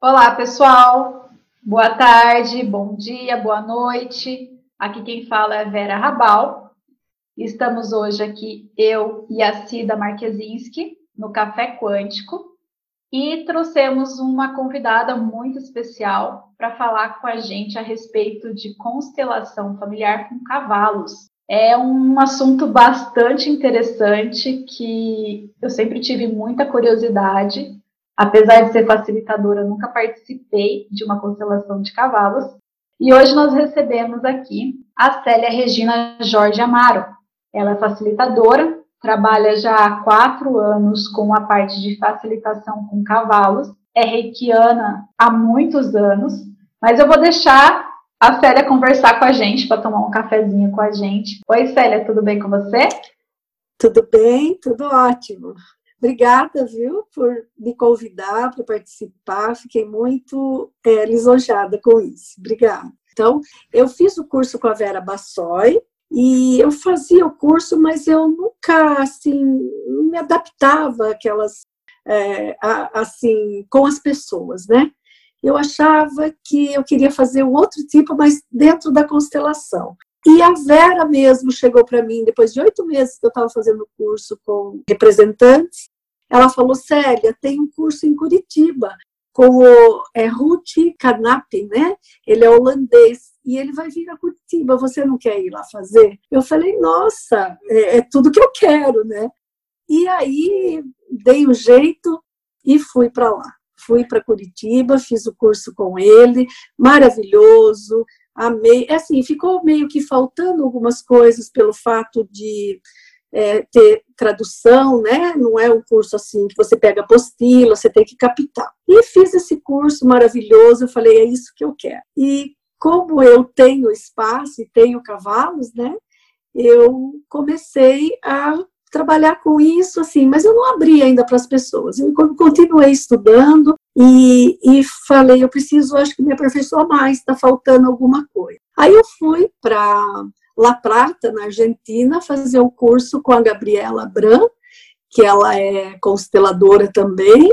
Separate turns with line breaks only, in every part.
Olá, pessoal. Boa tarde, bom dia, boa noite. Aqui quem fala é Vera Rabal. Estamos hoje aqui, eu e a Cida Marquezinski, no Café Quântico, e trouxemos uma convidada muito especial para falar com a gente a respeito de constelação familiar com cavalos. É um assunto bastante interessante que eu sempre tive muita curiosidade Apesar de ser facilitadora, nunca participei de uma constelação de cavalos. E hoje nós recebemos aqui a Célia Regina Jorge Amaro. Ela é facilitadora, trabalha já há quatro anos com a parte de facilitação com cavalos, é reikiana há muitos anos, mas eu vou deixar a Célia conversar com a gente para tomar um cafezinho com a gente. Oi, Célia, tudo bem com você?
Tudo bem, tudo ótimo. Obrigada, viu, por me convidar para participar. Fiquei muito é, com isso. Obrigada. Então, eu fiz o curso com a Vera Bassoi e eu fazia o curso, mas eu nunca, assim, me adaptava aquelas, é, assim, com as pessoas, né? Eu achava que eu queria fazer um outro tipo, mas dentro da constelação. E a Vera mesmo chegou para mim, depois de oito meses que eu estava fazendo o curso com representantes, ela falou, Célia, tem um curso em Curitiba com o é, Ruth Carnap, né? Ele é holandês e ele vai vir a Curitiba, você não quer ir lá fazer? Eu falei, nossa, é, é tudo que eu quero, né? E aí dei um jeito e fui para lá. Fui para Curitiba, fiz o curso com ele, maravilhoso, amei. É assim, ficou meio que faltando algumas coisas pelo fato de é, ter tradução, né? Não é um curso assim que você pega apostila, você tem que captar. E fiz esse curso maravilhoso, eu falei, é isso que eu quero. E como eu tenho espaço e tenho cavalos, né? Eu comecei a trabalhar com isso, assim, mas eu não abri ainda para as pessoas. Eu continuei estudando e, e falei, eu preciso, acho que me aperfeiçoar mais, está faltando alguma coisa. Aí eu fui para La Plata, na Argentina, fazer um curso com a Gabriela Bran, que ela é consteladora também,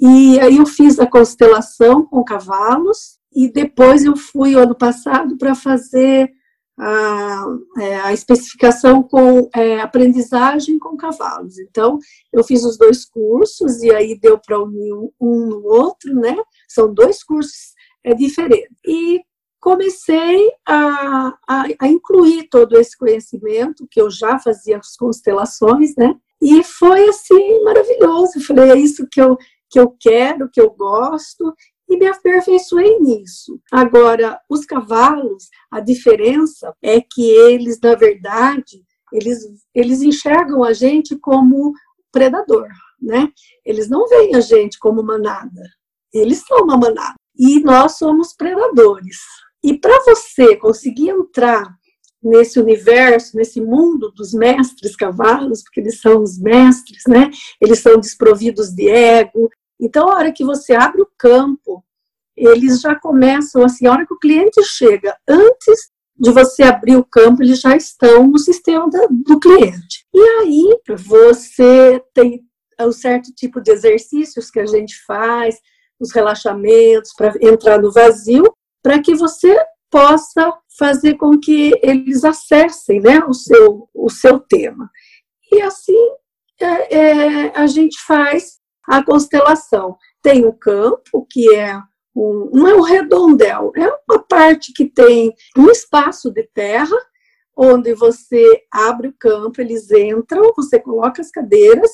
e aí eu fiz a constelação com cavalos, e depois eu fui, ano passado, para fazer a, é, a especificação com é, aprendizagem com cavalos. Então, eu fiz os dois cursos e aí deu para unir um, um, no outro, né? São dois cursos é, diferentes. E comecei a, a, a incluir todo esse conhecimento, que eu já fazia as constelações, né? E foi assim maravilhoso. Eu falei, é isso que eu, que eu quero, que eu gosto, e me aperfeiçoei nisso. Agora, os cavalos, a diferença é que eles, na verdade, eles, eles enxergam a gente como predador, né? Eles não veem a gente como manada. Eles são uma manada. E nós somos predadores. E para você conseguir entrar nesse universo, nesse mundo dos mestres cavalos, porque eles são os mestres, né? Eles são desprovidos de ego, então, a hora que você abre o campo, eles já começam assim, a hora que o cliente chega, antes de você abrir o campo, eles já estão no sistema do cliente. E aí você tem um certo tipo de exercícios que a gente faz, os relaxamentos para entrar no vazio, para que você possa fazer com que eles acessem né, o, seu, o seu tema. E assim é, é, a gente faz a constelação. Tem o campo, que é um, não é um redondel, é uma parte que tem um espaço de terra, onde você abre o campo, eles entram, você coloca as cadeiras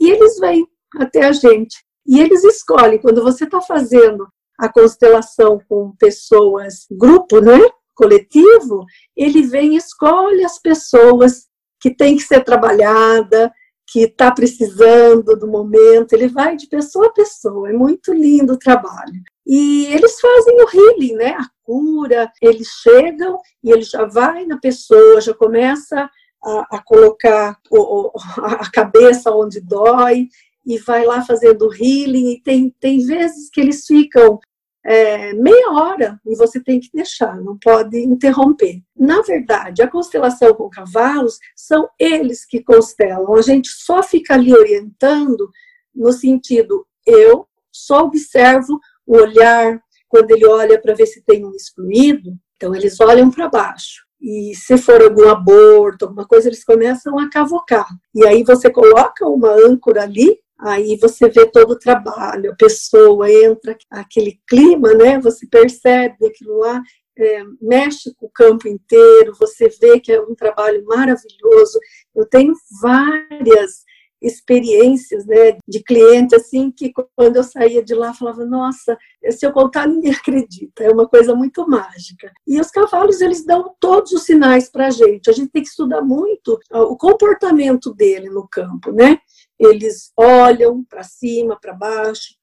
e eles vêm até a gente. E eles escolhem, quando você está fazendo a constelação com pessoas, grupo, né? Coletivo, ele vem e escolhe as pessoas que tem que ser trabalhada, que está precisando do momento, ele vai de pessoa a pessoa, é muito lindo o trabalho. E eles fazem o healing, né? A cura, eles chegam e ele já vai na pessoa, já começa a, a colocar o, a cabeça onde dói e vai lá fazendo healing. E tem, tem vezes que eles ficam é, meia hora e você tem que deixar, não pode interromper. Na verdade, a constelação com cavalos são eles que constelam, a gente só fica ali orientando no sentido, eu só observo o olhar, quando ele olha para ver se tem um excluído, então eles olham para baixo. E se for algum aborto, alguma coisa, eles começam a cavocar. E aí você coloca uma âncora ali, aí você vê todo o trabalho, a pessoa entra, aquele clima, né? Você percebe aquilo lá, é, mexe com o campo inteiro, você vê que é um trabalho maravilhoso. Eu tenho várias experiências né, de cliente assim que quando eu saía de lá falava nossa se eu contar ninguém acredita é uma coisa muito mágica e os cavalos eles dão todos os sinais para a gente a gente tem que estudar muito o comportamento dele no campo né eles olham para cima para baixo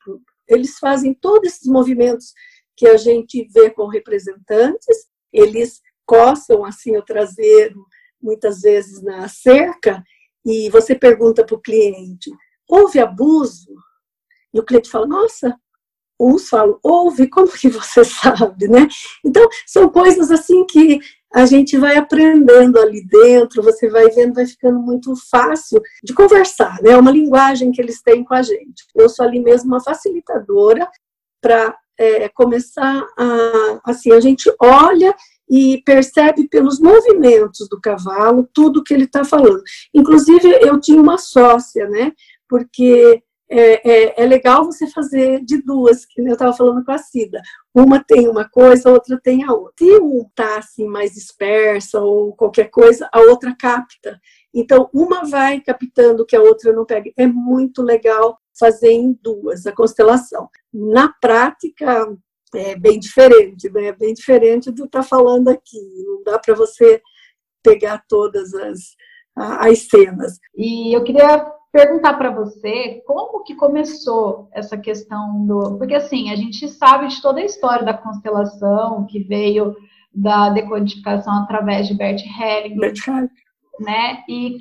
eles fazem todos esses movimentos que a gente vê com representantes eles coçam assim o traseiro muitas vezes na cerca e você pergunta para o cliente, houve abuso? E o cliente fala, nossa, uns falam, houve, como que você sabe, né? Então, são coisas assim que a gente vai aprendendo ali dentro, você vai vendo, vai ficando muito fácil de conversar, né? É uma linguagem que eles têm com a gente. Eu sou ali mesmo uma facilitadora para é, começar a, assim, a gente olha e percebe pelos movimentos do cavalo tudo que ele está falando. Inclusive, eu tinha uma sócia, né? Porque é, é, é, legal você fazer de duas, que eu estava falando com a Cida. Uma tem uma coisa, a outra tem a outra. Se um está assim, mais dispersa ou qualquer coisa, a outra capta. Então, uma vai captando que a outra não pega. É muito legal fazer em duas a constelação. Na prática, é bem diferente, né? É bem diferente do que está falando aqui. Não dá para você pegar todas as, as cenas.
E eu queria perguntar para você como que começou essa questão do. Porque assim, a gente sabe de toda a história da constelação que veio da decodificação através de Bert Hellinger. Bert Hellinger né? E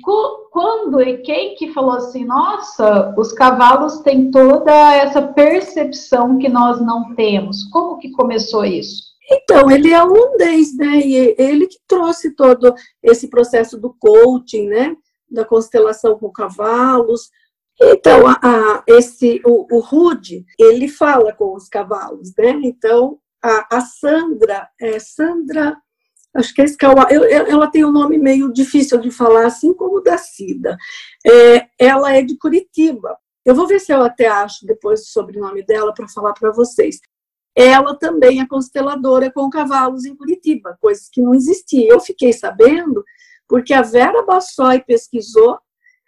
quando e quem que falou assim, nossa, os cavalos têm toda essa percepção que nós não temos. Como que começou isso?
Então, ele é holandês, né? E ele que trouxe todo esse processo do coaching, né? Da constelação com cavalos. Então, a, a, esse, o, o Rude, ele fala com os cavalos, né? Então, a, a Sandra, é Sandra acho que é Escauá, ela tem um nome meio difícil de falar, assim como o da Cida. É, ela é de Curitiba. Eu vou ver se eu até acho depois o sobrenome dela para falar para vocês. Ela também é consteladora com cavalos em Curitiba, coisas que não existiam. Eu fiquei sabendo porque a Vera Bassoi pesquisou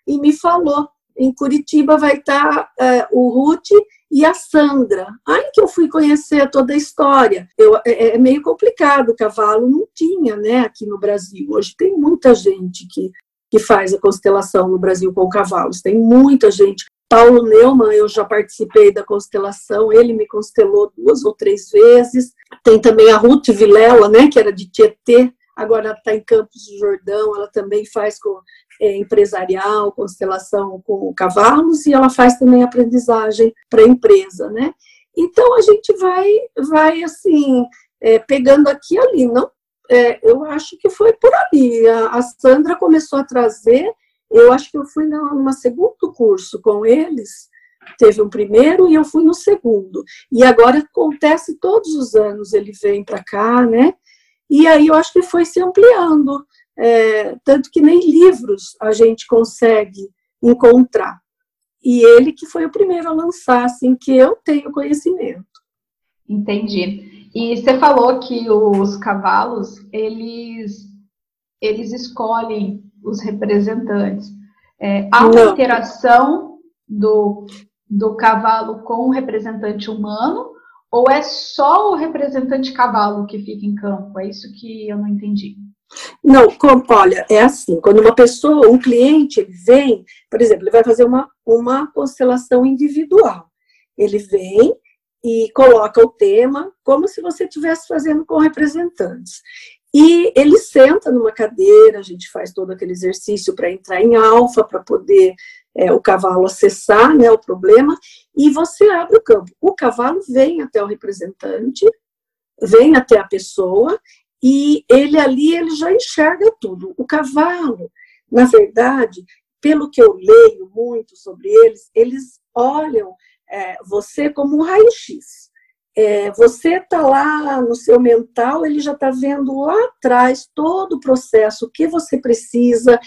e me falou. Em Curitiba vai estar é, o Ruth e a Sandra. Aí que eu fui conhecer toda a história. Eu, é, é, meio complicado, cavalo não tinha, né, aqui no Brasil. Hoje tem muita gente que, que faz a constelação no Brasil com cavalos, tem muita gente. Paulo Neumann, eu já participei da constelação, ele me constelou duas ou três vezes. Tem também a Ruth Vilela, né, que era de Tietê, agora está em Campos do Jordão, ela também faz com é, empresarial, constelação com cavalos, e ela faz também aprendizagem para empresa, né? Então a gente vai, vai assim, é, pegando aqui e ali. Não, é, eu acho que foi por ali. A, a, Sandra começou a trazer, eu acho que eu fui numa segundo curso com eles, teve um primeiro e eu fui no segundo. E agora acontece todos os anos, ele vem para cá, né? E aí eu acho que foi se ampliando é, tanto que nem livros a gente consegue encontrar. E ele que foi o primeiro a lançar, assim, que eu tenho conhecimento.
Entendi. E você falou que os cavalos, eles, eles escolhem os representantes. É, há uma Não. interação do, do cavalo com o representante humano, ou é só o representante cavalo que fica em campo? É isso que eu não entendi.
Não, como, olha, é assim, quando uma pessoa, um cliente vem, por exemplo, ele vai fazer uma, uma constelação individual. Ele vem e coloca o tema como se você estivesse fazendo com representantes. E ele senta numa cadeira, a gente faz todo aquele exercício para entrar em alfa, para poder é, o cavalo acessar né, o problema, e você abre o campo. O cavalo vem até o representante, vem até a pessoa, e ele ali ele já enxerga tudo. O cavalo, na verdade, pelo que eu leio muito sobre eles, eles olham é, você como um raio-x. é, você está lá no seu mental, ele já está vendo lá atrás todo o processo, o que você precisa.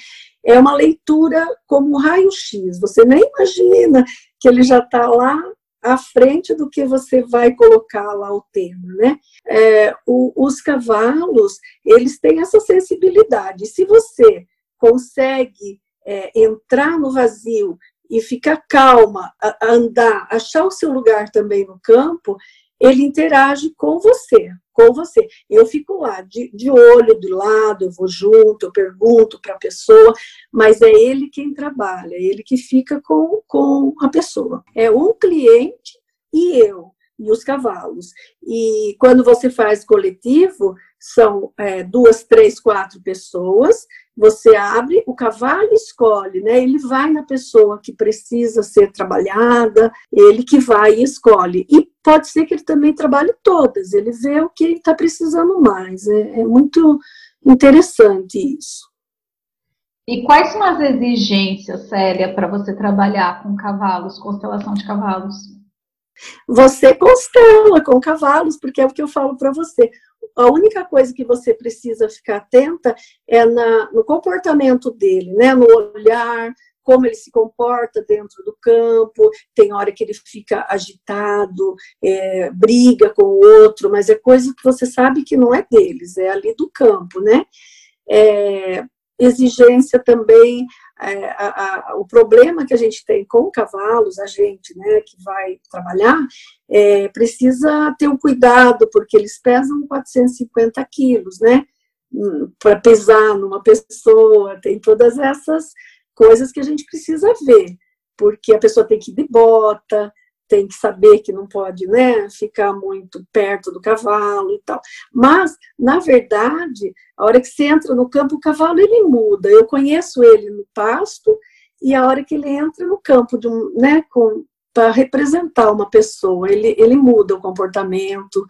É uma leitura como raio-x. Você nem imagina que ele já está lá à frente do que você vai colocar lá o tema, né? É, o, os cavalos, eles têm essa sensibilidade. Se você consegue é, entrar no vazio e ficar calma, a, a andar, achar o seu lugar também no campo, ele interage com você, com você. Eu fico lá, de, de olho, de lado, eu vou junto, eu pergunto para a pessoa, mas é ele quem trabalha, é ele que fica com, com a pessoa. É um cliente e eu, e os cavalos. E quando você faz coletivo, são é, duas, três, quatro pessoas, você abre, o cavalo escolhe, né? Ele vai na pessoa que precisa ser trabalhada, ele que vai e escolhe. E pode ser que ele também trabalhe todas, ele vê o que está precisando mais. É, é muito interessante isso.
E quais são as exigências, Célia, para você trabalhar com cavalos, constelação de cavalos?
Você constela com cavalos, porque é o que eu falo para você. A única coisa que você precisa ficar atenta é na, no comportamento dele, né? no olhar, como ele se comporta dentro do campo, tem hora que ele fica agitado, é, briga com o outro, mas é coisa que você sabe que não é deles, é ali do campo, né? É, exigência também, é, a, a, o problema que a gente tem com cavalos, a gente, né, que vai trabalhar, é, precisa ter um cuidado, porque eles pesam 450 quilos, né? Hum, Para pesar numa pessoa, tem todas essas coisas que a gente precisa ver, porque a pessoa tem que ir de bota, tem que saber que não pode né, ficar muito perto do cavalo e tal. Mas, na verdade, a hora que você entra no campo, o cavalo ele muda. Eu conheço ele no pasto e a hora que ele entra no campo de um, né, para representar uma pessoa, ele, ele muda o comportamento.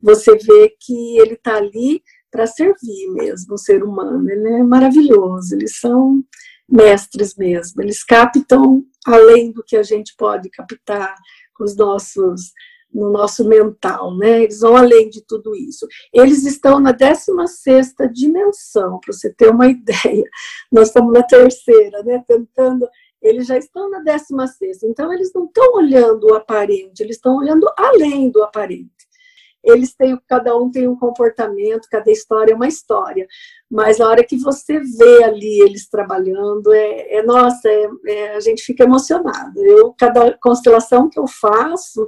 Você vê que ele está ali para servir mesmo o ser humano. Ele é maravilhoso. Eles são mestres mesmo. Eles captam além do que a gente pode captar com os nossos no nosso mental, né? Eles vão além de tudo isso. Eles estão na 16 dimensão, para você ter uma ideia. Nós estamos na terceira, né? Tentando. Eles já estão na 16. Então, eles não estão olhando o aparente, eles estão olhando além do aparente eles têm, cada um tem um comportamento, cada história é uma história. Mas na hora que você vê ali eles trabalhando, é, é nossa, é, é, a gente fica emocionado. Eu, cada constelação que eu faço,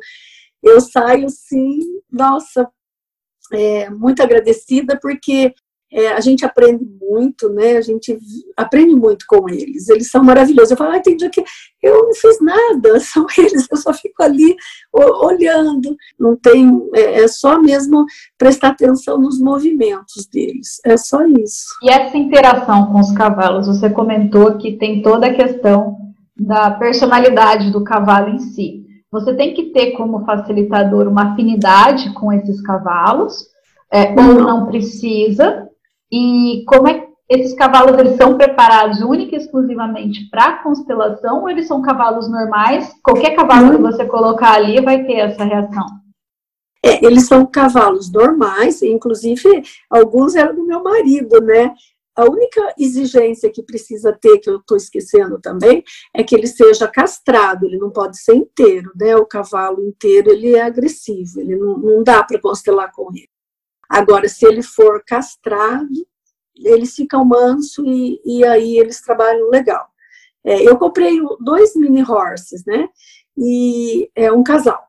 eu saio assim, nossa, é, muito agradecida, porque é, a gente aprende muito, né? A gente aprende muito com eles. Eles são maravilhosos. Eu falo, ah, tem dia que eu não fiz nada, são eles, eu só fico ali olhando. Não tem, é, é só mesmo prestar atenção nos movimentos deles. É só isso.
E essa interação com os cavalos, você comentou que tem toda a questão da personalidade do cavalo em si. Você tem que ter como facilitador uma afinidade com esses cavalos, é, ou não precisa, e como é que esses cavalos eles são preparados única e exclusivamente para constelação ou eles são cavalos normais? Qualquer cavalo que você colocar ali vai ter essa reação?
É, eles são cavalos normais, inclusive alguns eram do meu marido, né? A única exigência que precisa ter, que eu estou esquecendo também, é que ele seja castrado, ele não pode ser inteiro, né? O cavalo inteiro ele é agressivo, ele não, não dá para constelar com ele. Agora, se ele for castrado, eles ficam manso e, e aí eles trabalham legal. É, eu comprei dois mini horses, né? E é um casal.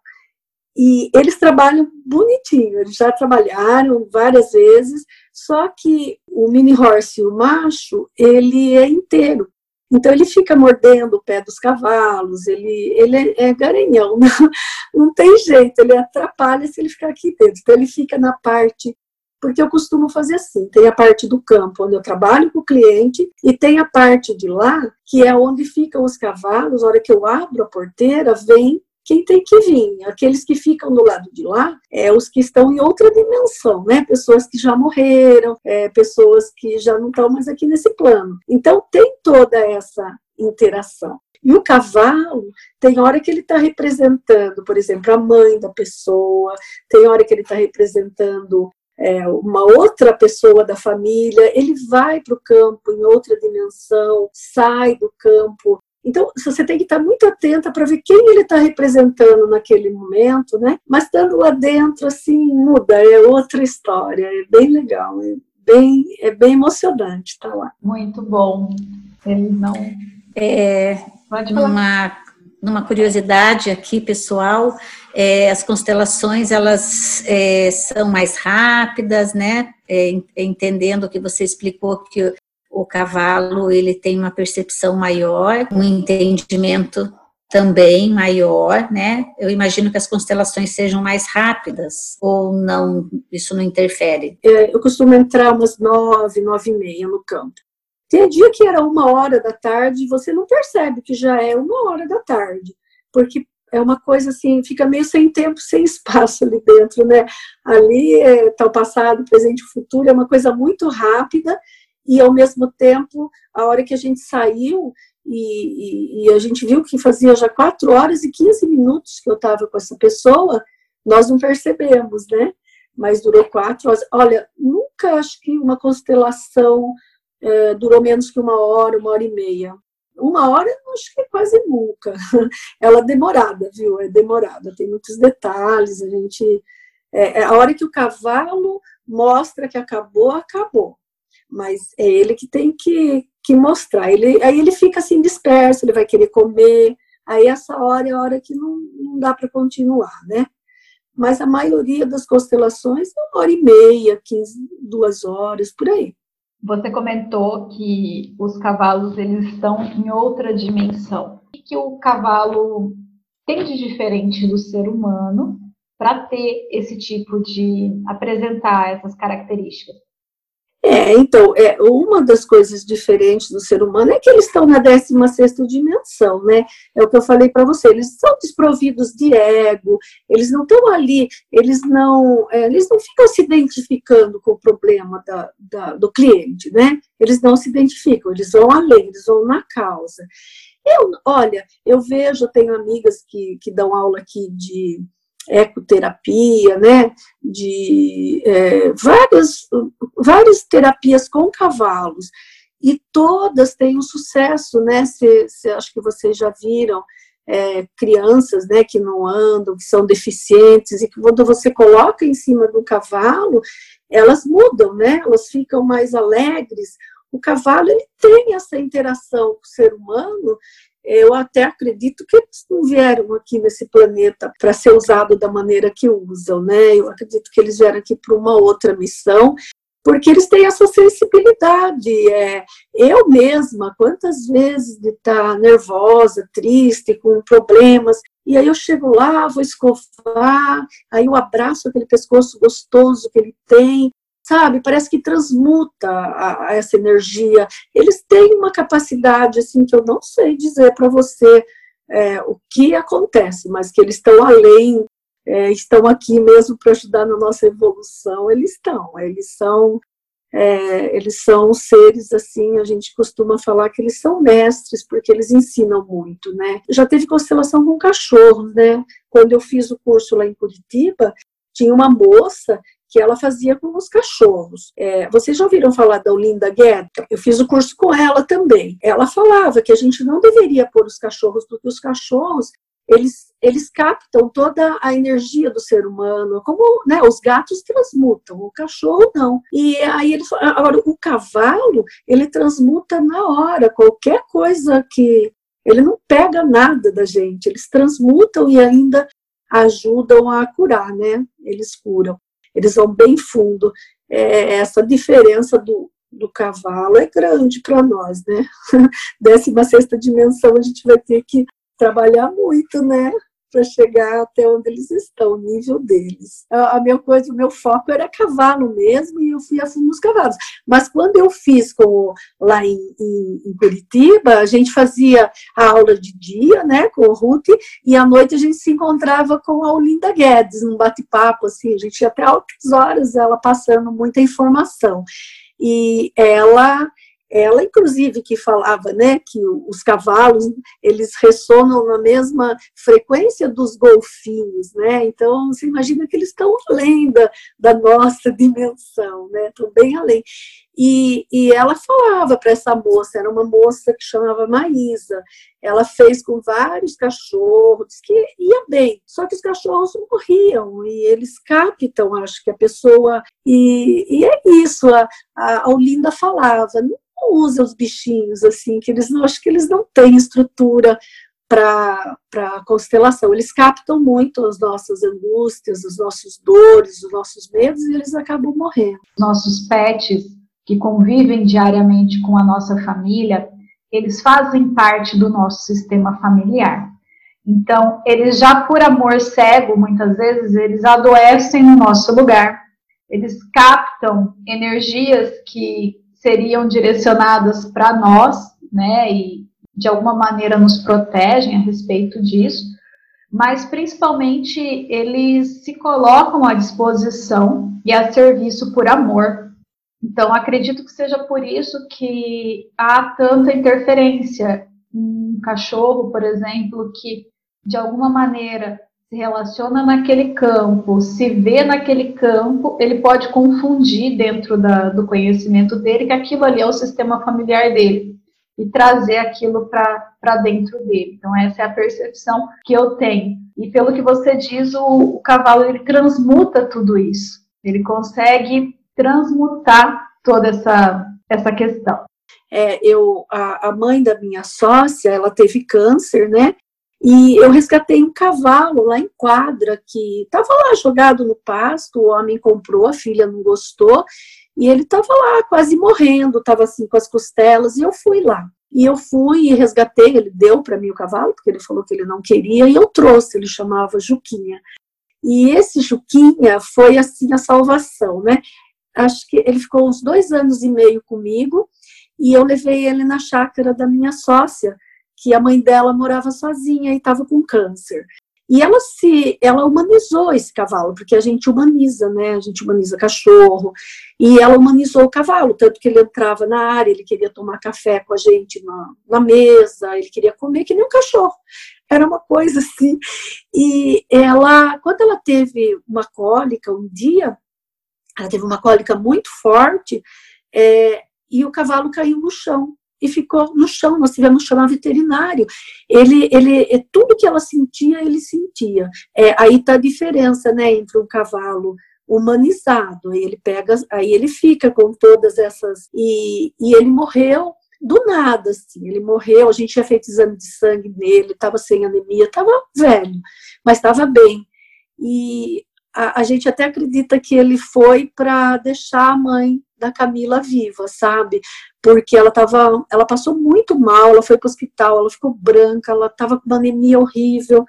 E eles trabalham bonitinho, eles já trabalharam várias vezes, só que o mini horse, o macho, ele é inteiro. Então ele fica mordendo o pé dos cavalos, ele, ele é, garanhão, não, não tem jeito, ele atrapalha se ele ficar aqui dentro. Então ele fica na parte, porque eu costumo fazer assim, tem a parte do campo onde eu trabalho com o cliente e tem a parte de lá que é onde ficam os cavalos, a hora que eu abro a porteira, vem quem tem que vir. Aqueles que ficam do lado de lá, é os que estão em outra dimensão, né? Pessoas que já morreram, é, pessoas que já não estão mais aqui nesse plano. Então tem toda essa interação. E o cavalo, tem hora que ele está representando, por exemplo, a mãe da pessoa, tem hora que ele está representando é, uma outra pessoa da família, ele vai para o campo em outra dimensão, sai do campo. Então, você tem que estar muito atenta para ver quem ele está representando naquele momento, né? Mas estando lá dentro, assim, muda, é outra história, é bem legal, é bem, é bem emocionante estar tá lá.
Muito bom. Ele não.
É, numa, numa curiosidade aqui, pessoal, é, as constelações elas é, são mais rápidas, né? É, entendendo que você explicou que o cavalo ele tem uma percepção maior, um entendimento também maior, né? Eu imagino que as constelações sejam mais rápidas ou não, isso não interfere?
É, eu costumo entrar umas nove, nove e meia no campo. Tem dia que era uma hora da tarde e você não percebe que já é uma hora da tarde, porque é uma coisa assim, fica meio sem tempo, sem espaço ali dentro, né? Ali é, tá o passado, presente e futuro, é uma coisa muito rápida e ao mesmo tempo, a hora que a gente saiu e, e, e a gente viu que fazia já 4 horas e 15 minutos que eu estava com essa pessoa, nós não percebemos, né? Mas durou quatro horas. Olha, nunca acho que uma constelação é, durou menos que uma hora, uma hora e meia uma hora, acho que é quase nunca. Ela é demorada, viu? É demorada, tem muitos detalhes. A gente. É, é, a hora que o cavalo mostra que acabou, acabou. Mas é ele que tem que, que mostrar. Ele, aí ele fica assim disperso, ele vai querer comer. Aí essa hora é a hora que não, não dá para continuar, né? Mas a maioria das constelações é uma hora e meia, 15, duas horas, por aí.
Você comentou que os cavalos eles estão em outra dimensão. O que o cavalo tem de diferente do ser humano para ter esse tipo de apresentar essas características?
É, então, é, uma das coisas diferentes do ser humano é que eles estão na 16 dimensão, né? É o que eu falei para você, eles são desprovidos de ego, eles não estão ali, eles não, é, eles não ficam se identificando com o problema da, da, do cliente, né? Eles não se identificam, eles vão além, eles vão na causa. Eu, olha, eu vejo, eu tenho amigas que, que dão aula aqui de ecoterapia, né, de é, várias, várias terapias com cavalos, e todas têm um sucesso, né, se, se acho que vocês já viram, é, crianças, né, que não andam, que são deficientes, e que quando você coloca em cima do cavalo, elas mudam, né, elas ficam mais alegres, o cavalo ele tem essa interação com o ser humano eu até acredito que eles não vieram aqui nesse planeta para ser usado da maneira que usam, né? Eu acredito que eles vieram aqui para uma outra missão, porque eles têm essa sensibilidade. É, eu mesma, quantas vezes de estar tá nervosa, triste, com problemas, e aí eu chego lá, vou escovar, aí eu abraço aquele pescoço gostoso que ele tem, sabe? Parece que transmuta a, a essa energia. Eles têm uma capacidade, assim, que eu não sei dizer para você é, o que acontece, mas que eles estão além, é, estão aqui mesmo para ajudar na nossa evolução. Eles estão, eles são. É, eles são seres assim, a gente costuma falar que eles são mestres, porque eles ensinam muito, né? Já teve constelação com cachorros, né? Quando eu fiz o curso lá em Curitiba, tinha uma moça que ela fazia com os cachorros. É, vocês já ouviram falar da Olinda Guetta? Eu fiz o curso com ela também. Ela falava que a gente não deveria pôr os cachorros, porque os cachorros eles, eles captam toda a energia do ser humano, como né, os gatos transmutam, o cachorro não. E aí ele agora o cavalo ele transmuta na hora qualquer coisa que ele não pega nada da gente, eles transmutam e ainda ajudam a curar, né? Eles curam eles vão bem fundo. É, essa diferença do, do cavalo é grande para nós, né? Décima sexta dimensão a gente vai ter que trabalhar muito, né? Para chegar até onde eles estão, o nível deles. A, a minha coisa, o meu foco era cavalo mesmo e eu fui a fundo nos cavalos. Mas quando eu fiz com, lá em, em, em, Curitiba, a gente fazia a aula de dia, né, com o Ruth, e à noite a gente se encontrava com a Olinda Guedes, num bate-papo, assim, a gente ia até altas horas ela passando muita informação. E ela ela inclusive que falava, né, que os cavalos eles ressonam na mesma frequência dos golfinhos, né? Então você imagina que eles estão além da, da nossa dimensão, né? Estão bem além. E, e ela falava para essa moça, era uma moça que chamava Maísa. Ela fez com vários cachorros, que ia bem, só que os cachorros morriam e eles captam, acho que a pessoa. E, e é isso, a, a Olinda falava, não usa os bichinhos assim, que eles não acho que eles não têm estrutura para a constelação. Eles captam muito as nossas angústias, os nossos dores, os nossos medos e eles acabam morrendo.
Nossos pets que convivem diariamente com a nossa família, eles fazem parte do nosso sistema familiar. Então, eles já por amor cego, muitas vezes, eles adoecem no nosso lugar. Eles captam energias que seriam direcionadas para nós, né, e de alguma maneira nos protegem a respeito disso, mas principalmente eles se colocam à disposição e a serviço por amor. Então, acredito que seja por isso que há tanta interferência. Um cachorro, por exemplo, que de alguma maneira se relaciona naquele campo, se vê naquele campo, ele pode confundir dentro da, do conhecimento dele que aquilo ali é o sistema familiar dele e trazer aquilo para dentro dele. Então, essa é a percepção que eu tenho. E pelo que você diz, o, o cavalo ele transmuta tudo isso. Ele consegue transmutar toda essa, essa questão.
É, eu, a, a mãe da minha sócia, ela teve câncer, né? E eu resgatei um cavalo lá em quadra que estava lá jogado no pasto, o homem comprou, a filha não gostou, e ele estava lá quase morrendo, estava assim com as costelas, e eu fui lá. E eu fui e resgatei, ele deu para mim o cavalo, porque ele falou que ele não queria, e eu trouxe, ele chamava Juquinha. E esse Juquinha foi assim a salvação, né? Acho que ele ficou uns dois anos e meio comigo, e eu levei ele na chácara da minha sócia, que a mãe dela morava sozinha e estava com câncer. E ela se, ela humanizou esse cavalo, porque a gente humaniza, né? A gente humaniza cachorro. E ela humanizou o cavalo, tanto que ele entrava na área, ele queria tomar café com a gente na, na mesa, ele queria comer que nem um cachorro. Era uma coisa assim. E ela, quando ela teve uma cólica um dia, ela teve uma cólica muito forte, é, e o cavalo caiu no chão e ficou no chão. Nós tivemos que chamar veterinário. Ele, ele, é, tudo que ela sentia, ele sentia. É, aí está a diferença, né, entre um cavalo humanizado. Aí ele pega, aí ele fica com todas essas e, e ele morreu do nada, assim. Ele morreu. A gente tinha feito exame de sangue nele, estava sem anemia, estava velho, mas estava bem. E a, a gente até acredita que ele foi para deixar a mãe da Camila viva, sabe? Porque ela tava, ela passou muito mal, ela foi para o hospital, ela ficou branca, ela estava com uma anemia horrível.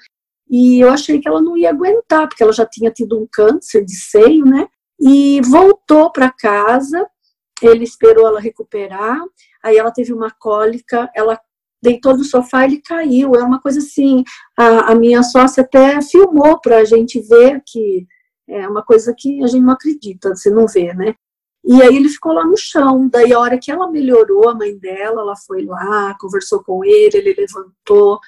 E eu achei que ela não ia aguentar, porque ela já tinha tido um câncer de seio, né? E voltou para casa, ele esperou ela recuperar, aí ela teve uma cólica, ela deitou no sofá ele caiu. É uma coisa assim, a, a minha sócia até filmou para a gente ver que é uma coisa que a gente não acredita, você não vê, né? E aí ele ficou lá no chão. Daí a hora que ela melhorou, a mãe dela, ela foi lá, conversou com ele, ele levantou,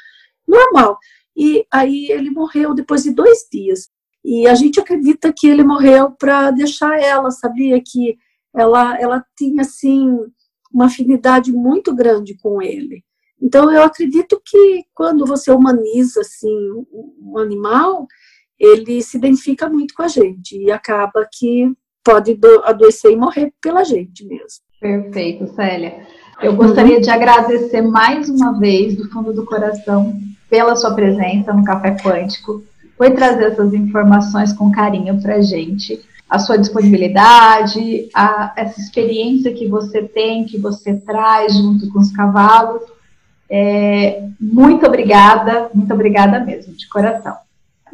normal. E aí ele morreu depois de dois dias. E a gente acredita que ele morreu para deixar ela, sabia que ela, ela tinha assim uma afinidade muito grande com ele. Então eu acredito que quando você humaniza assim um animal, ele se identifica muito com a gente e acaba que pode adoecer e morrer pela gente mesmo.
Perfeito, Célia. Eu gostaria de agradecer mais uma vez, do fundo do coração, pela sua presença no Café Quântico, por trazer essas informações com carinho para a gente, a sua disponibilidade, a, essa experiência que você tem, que você traz junto com os cavalos. É, muito obrigada, muito obrigada mesmo, de coração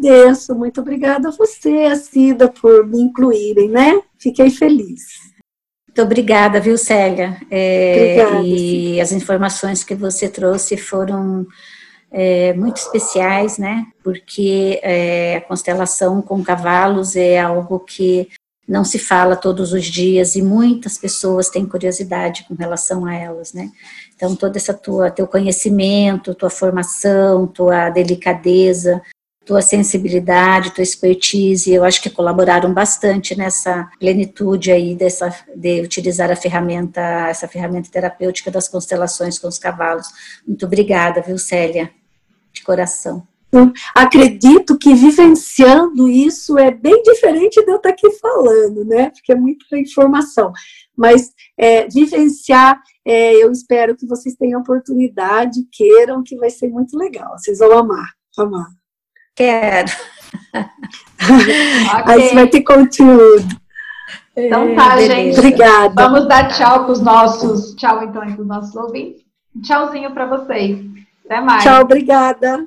agradeço, muito obrigada a você, Cida, por me incluírem, né? Fiquei feliz.
Muito obrigada, viu, Célia? É, obrigada, e as informações que você trouxe foram é, muito especiais, né? Porque é, a constelação com cavalos é algo que não se fala todos os dias e muitas pessoas têm curiosidade com relação a elas, né? Então, todo essa tua, teu conhecimento, tua formação, tua delicadeza, tua sensibilidade, tua expertise, eu acho que colaboraram bastante nessa plenitude aí dessa, de utilizar a ferramenta, essa ferramenta terapêutica das constelações com os cavalos. Muito obrigada, viu, Célia? De coração.
Acredito que vivenciando isso é bem diferente de eu estar aqui falando, né? Porque é muita informação. Mas é, vivenciar, é, eu espero que vocês tenham oportunidade, queiram, que vai ser muito legal. Vocês vão amar, amar.
Quero.
okay. Aí você vai ter conteúdo.
Então tá, Beleza. gente.
Obrigada.
Vamos dar tchau para os nossos. Tchau, então, para os nossos ouvintes. Tchauzinho para vocês. Até mais.
Tchau, obrigada.